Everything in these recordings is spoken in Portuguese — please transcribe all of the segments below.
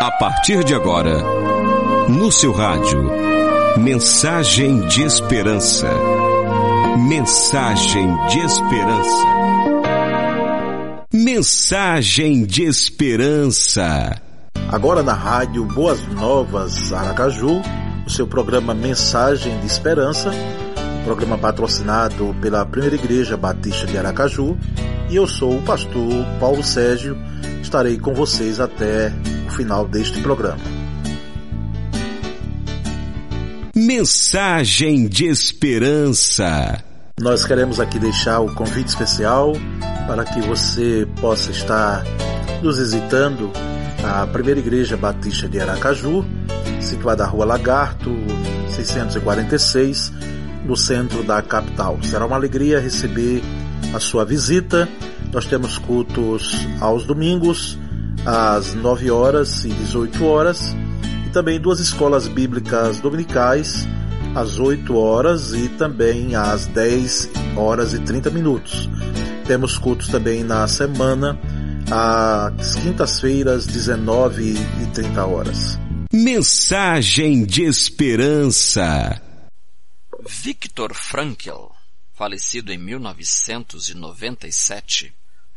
A partir de agora, no seu rádio, mensagem de esperança. Mensagem de esperança. Mensagem de esperança. Agora na rádio Boas Novas Aracaju, o seu programa Mensagem de Esperança, programa patrocinado pela Primeira Igreja Batista de Aracaju, e eu sou o pastor Paulo Sérgio, estarei com vocês até final deste programa. Mensagem de esperança. Nós queremos aqui deixar o convite especial para que você possa estar nos visitando a Primeira Igreja Batista de Aracaju, situada na Rua Lagarto, 646, no centro da capital. Será uma alegria receber a sua visita. Nós temos cultos aos domingos, às 9 horas e 18 horas, e também duas escolas bíblicas dominicais, às 8 horas e também às 10 horas e 30 minutos. Temos cultos também na semana, às quintas-feiras, 19 e 30 horas. Mensagem de esperança. Viktor Frankl, falecido em 1997,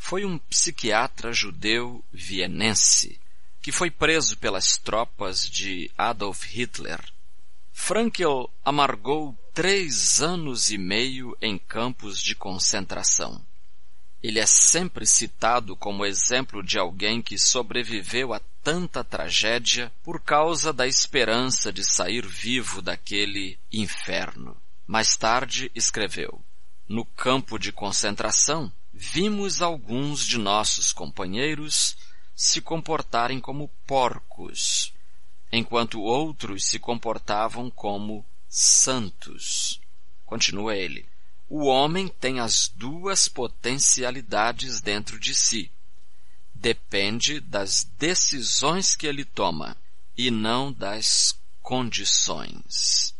foi um psiquiatra judeu vienense que foi preso pelas tropas de Adolf Hitler. Frankl amargou três anos e meio em campos de concentração. Ele é sempre citado como exemplo de alguém que sobreviveu a tanta tragédia por causa da esperança de sair vivo daquele inferno. Mais tarde escreveu: No campo de concentração, vimos alguns de nossos companheiros se comportarem como porcos, enquanto outros se comportavam como santos. Continua ele. O homem tem as duas potencialidades dentro de si. Depende das decisões que ele toma e não das condições.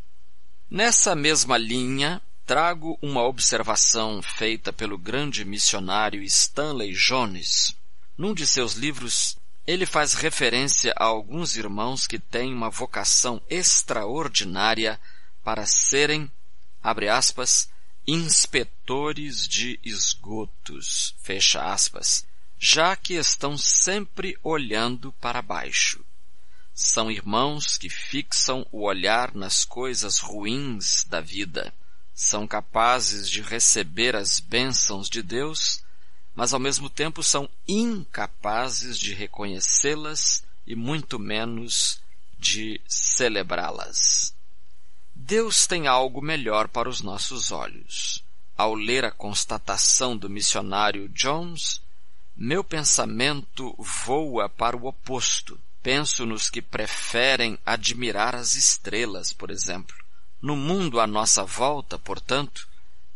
Nessa mesma linha, trago uma observação feita pelo grande missionário Stanley Jones. Num de seus livros, ele faz referência a alguns irmãos que têm uma vocação extraordinária para serem, abre aspas, inspetores de esgotos, fecha aspas, já que estão sempre olhando para baixo. São irmãos que fixam o olhar nas coisas ruins da vida são capazes de receber as bênçãos de Deus, mas ao mesmo tempo são incapazes de reconhecê-las e muito menos de celebrá-las. Deus tem algo melhor para os nossos olhos. Ao ler a constatação do missionário Jones, meu pensamento voa para o oposto. Penso nos que preferem admirar as estrelas, por exemplo no mundo à nossa volta, portanto,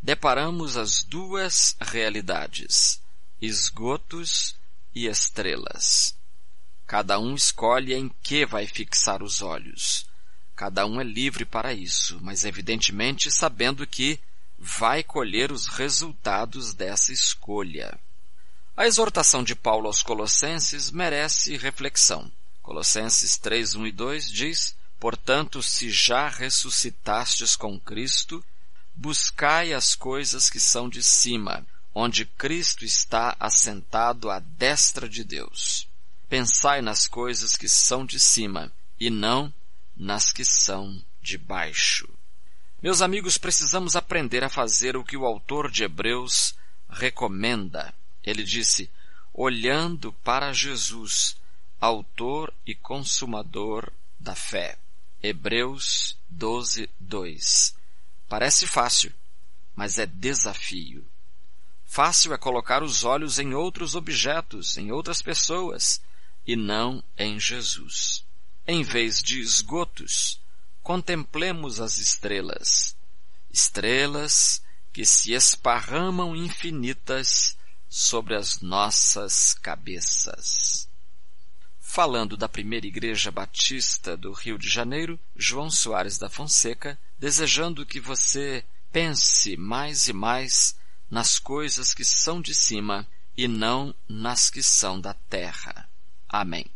deparamos as duas realidades, esgotos e estrelas. Cada um escolhe em que vai fixar os olhos. Cada um é livre para isso, mas evidentemente sabendo que vai colher os resultados dessa escolha. A exortação de Paulo aos Colossenses merece reflexão. Colossenses 3, 1 e 2 diz, Portanto, se já ressuscitastes com Cristo, buscai as coisas que são de cima, onde Cristo está assentado à destra de Deus. Pensai nas coisas que são de cima, e não nas que são de baixo. Meus amigos, precisamos aprender a fazer o que o autor de Hebreus recomenda. Ele disse, olhando para Jesus, autor e consumador da fé. Hebreus 12, 2. Parece fácil, mas é desafio. Fácil é colocar os olhos em outros objetos, em outras pessoas, e não em Jesus. Em vez de esgotos, contemplemos as estrelas. Estrelas que se esparramam infinitas sobre as nossas cabeças. Falando da primeira igreja batista do Rio de Janeiro, João Soares da Fonseca, desejando que você pense mais e mais nas coisas que são de cima e não nas que são da terra. Amém.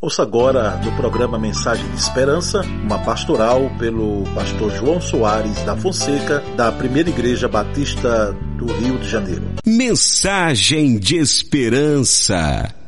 Ouça agora no programa Mensagem de Esperança, uma pastoral pelo pastor João Soares da Fonseca, da Primeira Igreja Batista do Rio de Janeiro. Mensagem de Esperança.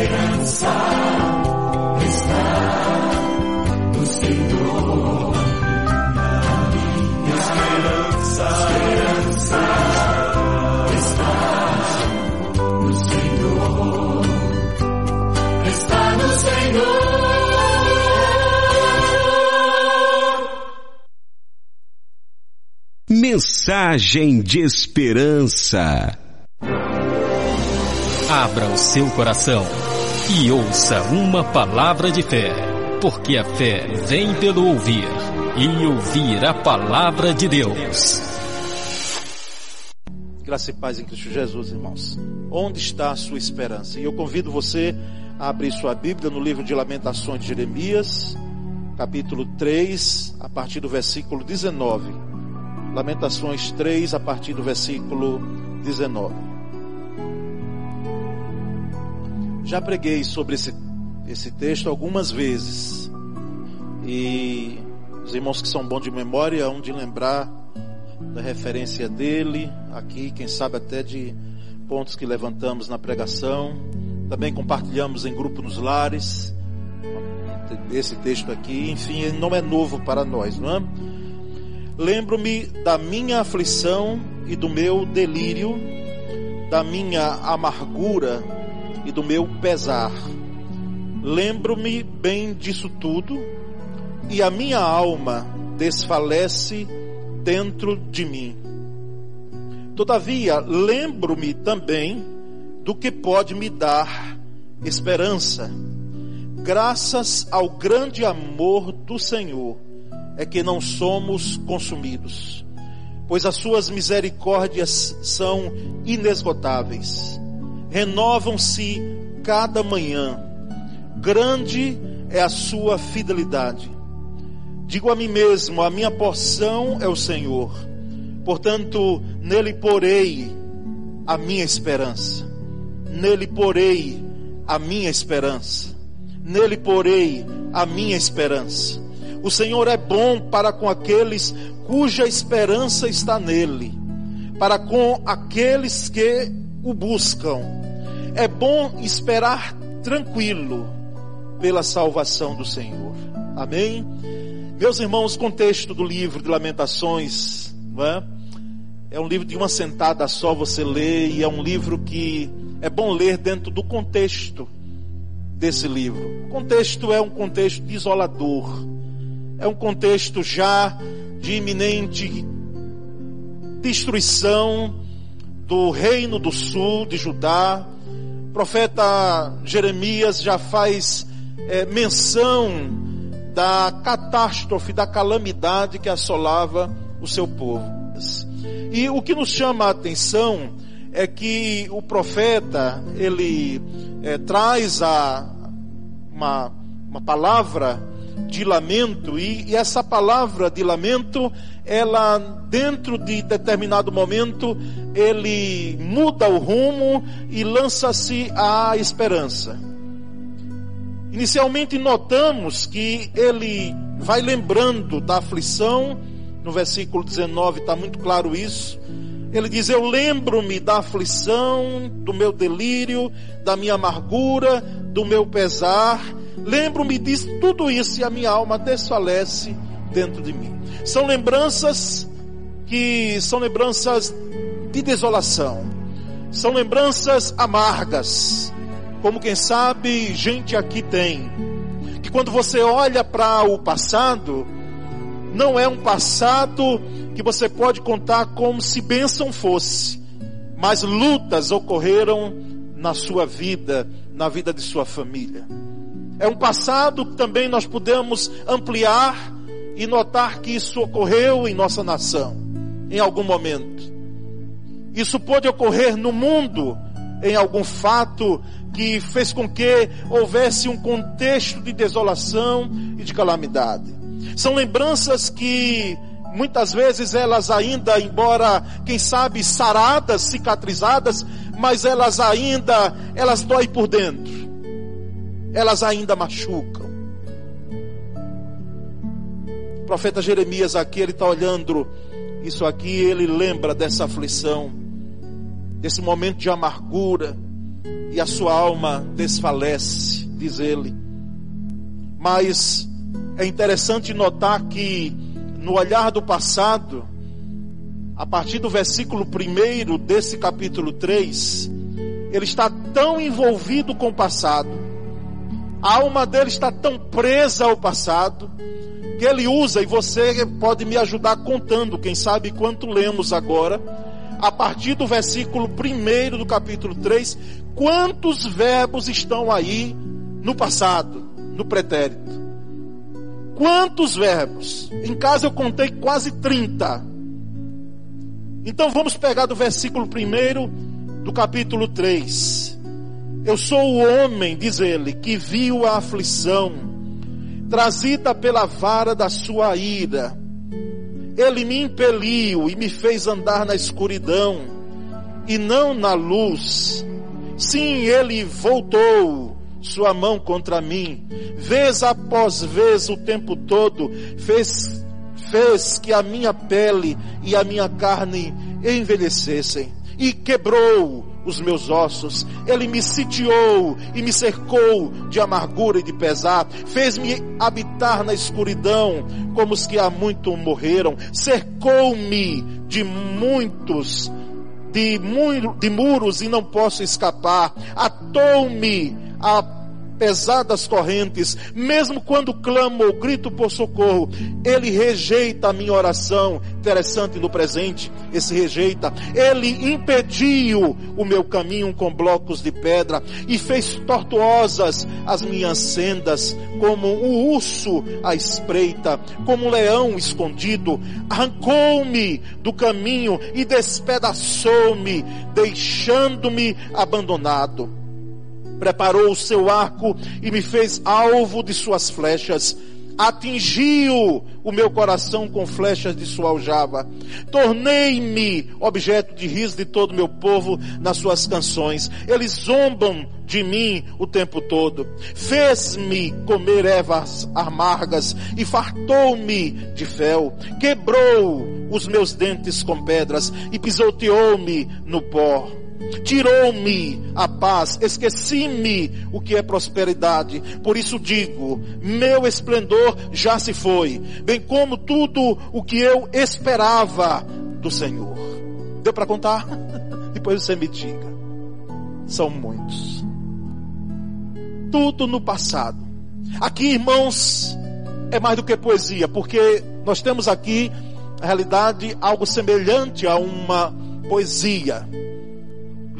Esperança está no Senhor. Minha esperança, esperança está no Senhor. Está no Senhor. Mensagem de Esperança. Abra o seu coração e ouça uma palavra de fé, porque a fé vem pelo ouvir e ouvir a palavra de Deus. Graça e paz em Cristo Jesus, irmãos. Onde está a sua esperança? E eu convido você a abrir sua Bíblia no livro de Lamentações de Jeremias, capítulo 3, a partir do versículo 19. Lamentações 3, a partir do versículo 19. Já preguei sobre esse, esse texto algumas vezes. E os irmãos que são bons de memória hão de lembrar da referência dele, aqui, quem sabe até de pontos que levantamos na pregação. Também compartilhamos em grupo nos lares esse texto aqui. Enfim, ele não é novo para nós, não é? Lembro-me da minha aflição e do meu delírio, da minha amargura e do meu pesar. Lembro-me bem disso tudo, e a minha alma desfalece dentro de mim. Todavia, lembro-me também do que pode me dar esperança. Graças ao grande amor do Senhor é que não somos consumidos, pois as suas misericórdias são inesgotáveis. Renovam-se cada manhã. Grande é a sua fidelidade. Digo a mim mesmo: a minha porção é o Senhor. Portanto, nele porei a minha esperança. Nele porei a minha esperança. Nele porei a minha esperança. O Senhor é bom para com aqueles cuja esperança está nele, para com aqueles que o buscam. É bom esperar tranquilo pela salvação do Senhor. Amém? Meus irmãos, contexto do livro de Lamentações, não é? É um livro de uma sentada só você lê e é um livro que é bom ler dentro do contexto desse livro. O contexto é um contexto desolador. É um contexto já de iminente destruição do reino do sul de Judá. O profeta Jeremias já faz é, menção da catástrofe, da calamidade que assolava o seu povo. E o que nos chama a atenção é que o profeta ele é, traz a, uma, uma palavra de lamento e, e, essa palavra de lamento ela dentro de determinado momento ele muda o rumo e lança-se à esperança. Inicialmente notamos que ele vai lembrando da aflição, no versículo 19 está muito claro isso. Ele diz: Eu lembro-me da aflição, do meu delírio, da minha amargura, do meu pesar. Lembro-me disso, tudo isso, e a minha alma desfalece dentro de mim. São lembranças que são lembranças de desolação, são lembranças amargas, como quem sabe gente aqui tem, que quando você olha para o passado, não é um passado que você pode contar como se bênção fosse, mas lutas ocorreram na sua vida, na vida de sua família. É um passado que também nós podemos ampliar e notar que isso ocorreu em nossa nação, em algum momento. Isso pode ocorrer no mundo, em algum fato que fez com que houvesse um contexto de desolação e de calamidade. São lembranças que muitas vezes elas ainda, embora quem sabe saradas, cicatrizadas, mas elas ainda, elas doem por dentro. Elas ainda machucam. O profeta Jeremias aqui, ele está olhando isso aqui, ele lembra dessa aflição, desse momento de amargura, e a sua alma desfalece, diz ele. Mas é interessante notar que no olhar do passado, a partir do versículo 1 desse capítulo 3, ele está tão envolvido com o passado, a alma dele está tão presa ao passado, que ele usa, e você pode me ajudar contando, quem sabe quanto lemos agora, a partir do versículo 1 do capítulo 3, quantos verbos estão aí no passado, no pretérito. Quantos verbos? Em casa eu contei quase 30. Então vamos pegar do versículo 1 do capítulo 3. Eu sou o homem, diz ele, que viu a aflição, trazida pela vara da sua ira ele me impeliu e me fez andar na escuridão e não na luz. Sim, ele voltou sua mão contra mim, vez após vez o tempo todo, fez, fez que a minha pele e a minha carne envelhecessem e quebrou os meus ossos. Ele me sitiou e me cercou de amargura e de pesar. Fez-me habitar na escuridão, como os que há muito morreram. Cercou-me de muitos, de, mu de muros e não posso escapar. Atou-me a pesadas correntes, mesmo quando clamo ou grito por socorro, ele rejeita a minha oração. Interessante no presente, esse rejeita. Ele impediu o meu caminho com blocos de pedra e fez tortuosas as minhas sendas, como um urso à espreita, como um leão escondido. Arrancou-me do caminho e despedaçou-me, deixando-me abandonado preparou o seu arco e me fez alvo de suas flechas. Atingiu o meu coração com flechas de sua aljava. Tornei-me objeto de riso de todo o meu povo nas suas canções. Eles zombam de mim o tempo todo. Fez-me comer ervas amargas e fartou-me de fel. Quebrou os meus dentes com pedras e pisoteou-me no pó. Tirou-me a paz, esqueci-me o que é prosperidade. Por isso digo: meu esplendor já se foi, bem como tudo o que eu esperava do Senhor. Deu para contar? Depois você me diga. São muitos. Tudo no passado. Aqui, irmãos, é mais do que poesia, porque nós temos aqui, na realidade, algo semelhante a uma poesia.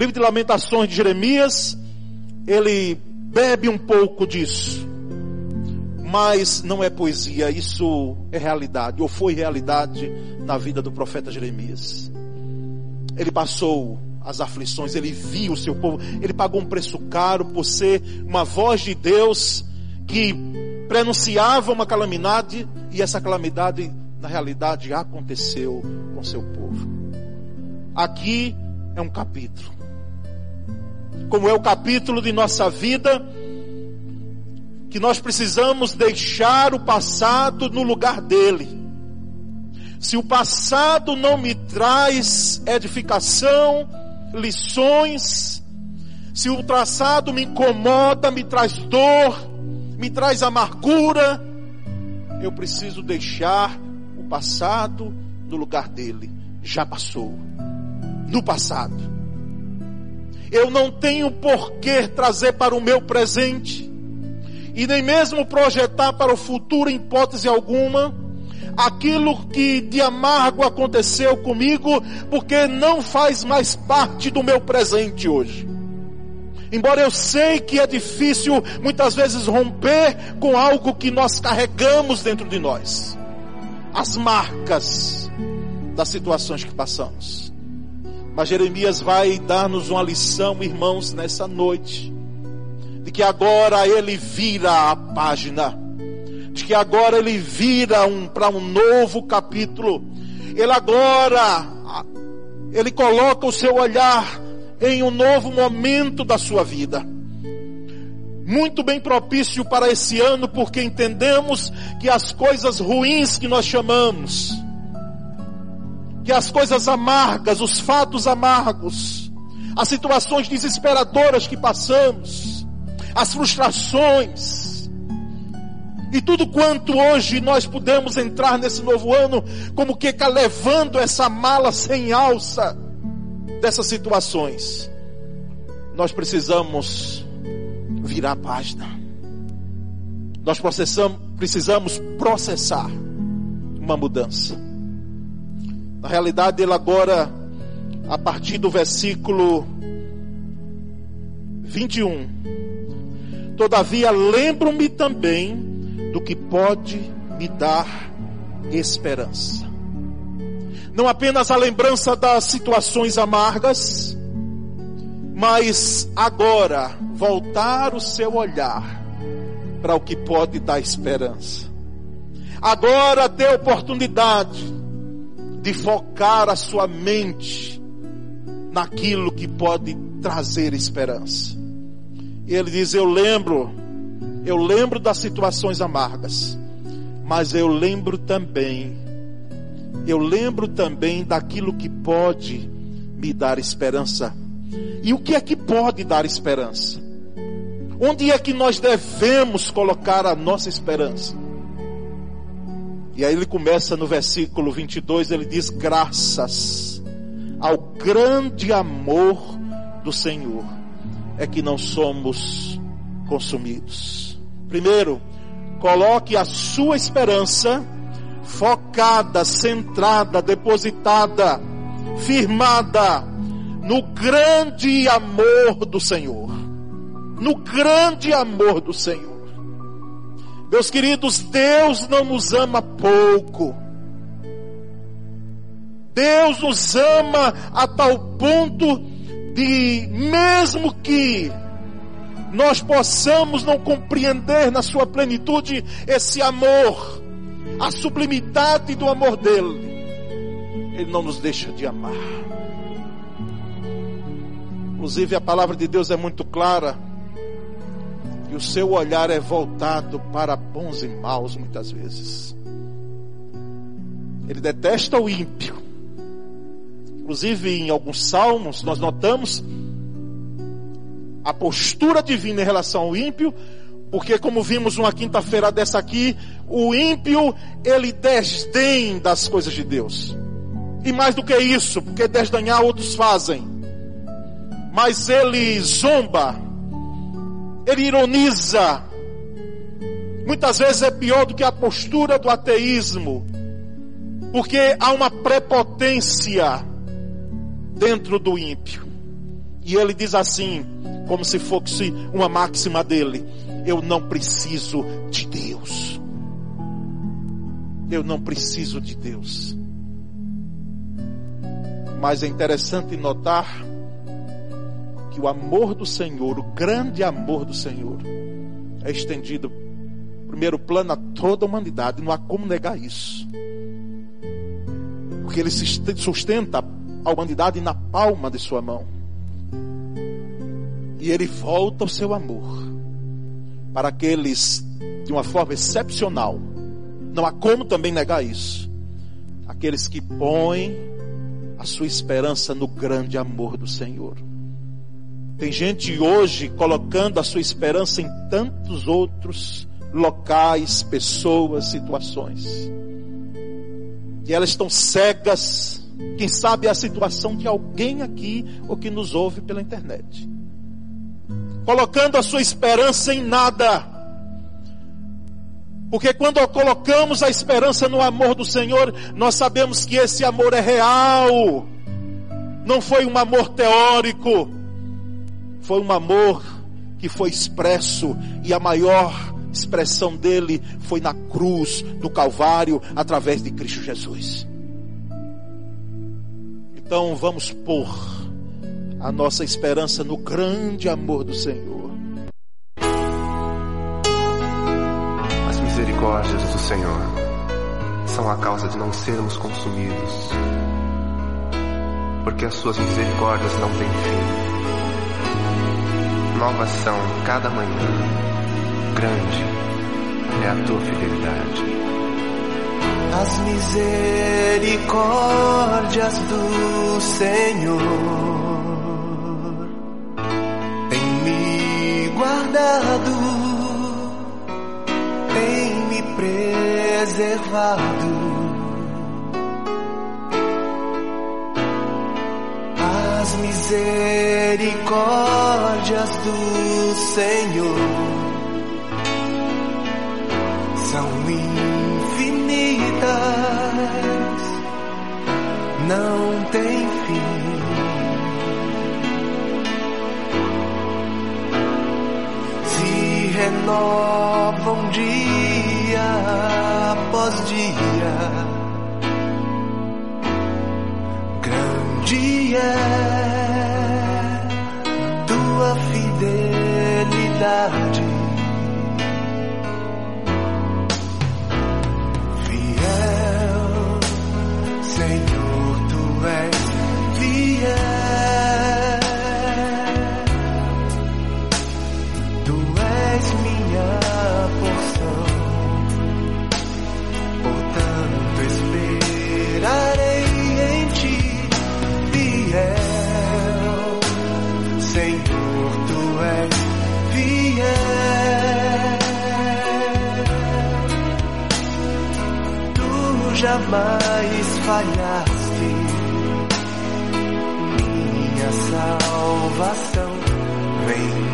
Livro de Lamentações de Jeremias, ele bebe um pouco disso. Mas não é poesia, isso é realidade, ou foi realidade na vida do profeta Jeremias. Ele passou as aflições, ele viu o seu povo, ele pagou um preço caro por ser uma voz de Deus que prenunciava uma calamidade e essa calamidade na realidade aconteceu com seu povo. Aqui é um capítulo. Como é o capítulo de nossa vida, que nós precisamos deixar o passado no lugar dele. Se o passado não me traz edificação, lições, se o traçado me incomoda, me traz dor, me traz amargura, eu preciso deixar o passado no lugar dele. Já passou. No passado. Eu não tenho por que trazer para o meu presente e nem mesmo projetar para o futuro em hipótese alguma aquilo que de amargo aconteceu comigo, porque não faz mais parte do meu presente hoje. Embora eu sei que é difícil muitas vezes romper com algo que nós carregamos dentro de nós. As marcas das situações que passamos. Mas Jeremias vai dar-nos uma lição, irmãos, nessa noite. De que agora ele vira a página. De que agora ele vira um, para um novo capítulo. Ele agora, ele coloca o seu olhar em um novo momento da sua vida. Muito bem propício para esse ano, porque entendemos que as coisas ruins que nós chamamos, que as coisas amargas, os fatos amargos, as situações desesperadoras que passamos, as frustrações, e tudo quanto hoje nós podemos entrar nesse novo ano, como que levando essa mala sem alça, dessas situações, nós precisamos virar a página. Nós precisamos processar uma mudança. Na realidade, ele agora, a partir do versículo 21, todavia lembro-me também do que pode me dar esperança não apenas a lembrança das situações amargas, mas agora voltar o seu olhar para o que pode dar esperança. Agora ter oportunidade de focar a sua mente naquilo que pode trazer esperança. E ele diz: Eu lembro, eu lembro das situações amargas, mas eu lembro também eu lembro também daquilo que pode me dar esperança. E o que é que pode dar esperança? Onde é que nós devemos colocar a nossa esperança? E aí ele começa no versículo 22, ele diz: Graças ao grande amor do Senhor é que não somos consumidos. Primeiro, coloque a sua esperança focada, centrada, depositada, firmada no grande amor do Senhor. No grande amor do Senhor. Meus queridos, Deus não nos ama pouco. Deus nos ama a tal ponto de, mesmo que nós possamos não compreender na sua plenitude esse amor, a sublimidade do amor dele, ele não nos deixa de amar. Inclusive a palavra de Deus é muito clara e o seu olhar é voltado para bons e maus muitas vezes. Ele detesta o ímpio. Inclusive, em alguns salmos, nós notamos a postura divina em relação ao ímpio, porque como vimos uma quinta-feira dessa aqui, o ímpio, ele desdém das coisas de Deus. E mais do que isso, porque desdenhar outros fazem. Mas ele zomba, ele ironiza. Muitas vezes é pior do que a postura do ateísmo, porque há uma prepotência dentro do ímpio. E ele diz assim, como se fosse uma máxima dele: Eu não preciso de Deus. Eu não preciso de Deus. Mas é interessante notar que o amor do Senhor, o grande amor do Senhor, é estendido, primeiro plano, a toda a humanidade. Não há como negar isso. Porque ele sustenta a humanidade na palma de sua mão. E ele volta o seu amor para aqueles de uma forma excepcional. Não há como também negar isso. Aqueles que põem a sua esperança no grande amor do Senhor. Tem gente hoje colocando a sua esperança em tantos outros locais, pessoas, situações. E elas estão cegas. Quem sabe é a situação de alguém aqui ou que nos ouve pela internet. Colocando a sua esperança em nada. Porque quando colocamos a esperança no amor do Senhor, nós sabemos que esse amor é real. Não foi um amor teórico. Foi um amor que foi expresso e a maior expressão dele foi na cruz, no Calvário, através de Cristo Jesus. Então vamos pôr a nossa esperança no grande amor do Senhor. As misericórdias do Senhor são a causa de não sermos consumidos, porque as suas misericórdias não têm fim. Novas são cada manhã, grande é a tua fidelidade. As misericórdias do Senhor têm me guardado, têm me preservado. As misericórdias do Senhor são infinitas, não tem fim. Se renovam dia após dia. Grande é tua fidelidade. Jamais falhaste, minha salvação vem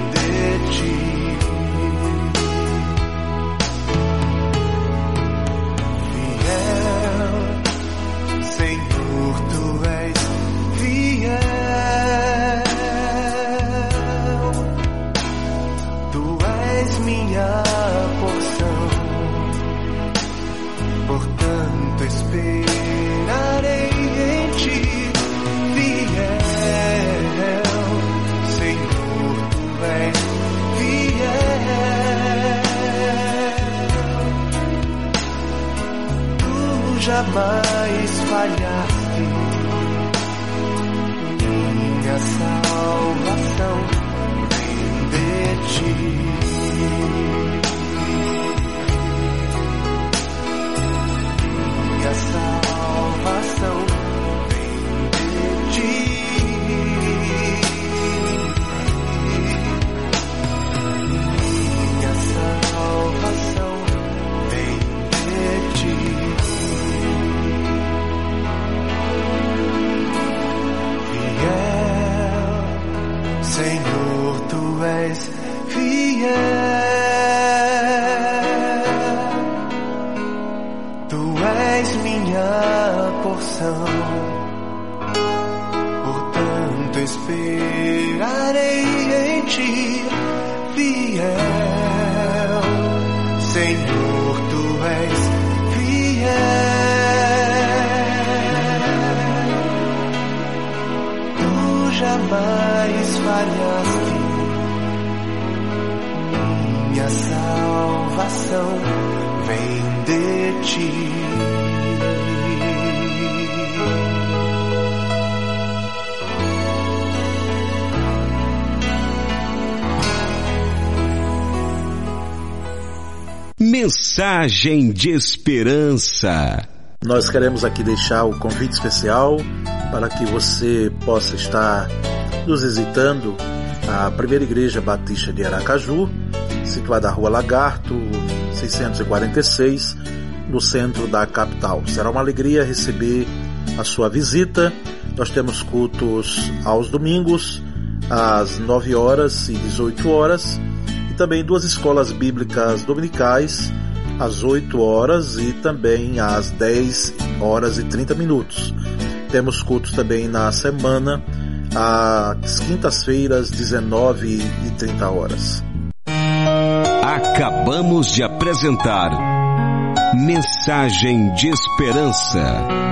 jamais falhaste, minha salvação de ti. Minha salvação és fiel. Tu és minha porção. Portanto, esperarei em ti, fiel. Senhor, tu és fiel. Tu jamais salvação vem de ti. Mensagem de esperança. Nós queremos aqui deixar o convite especial para que você possa estar nos visitando a Primeira Igreja Batista de Aracaju, situada na Rua Lagarto, 646, no centro da capital. Será uma alegria receber a sua visita. Nós temos cultos aos domingos, às 9 horas e 18 horas, e também duas escolas bíblicas dominicais, às 8 horas e também às 10 horas e 30 minutos. Temos cultos também na semana, às quintas-feiras, 19 e 30 horas. Acabamos de apresentar Mensagem de Esperança.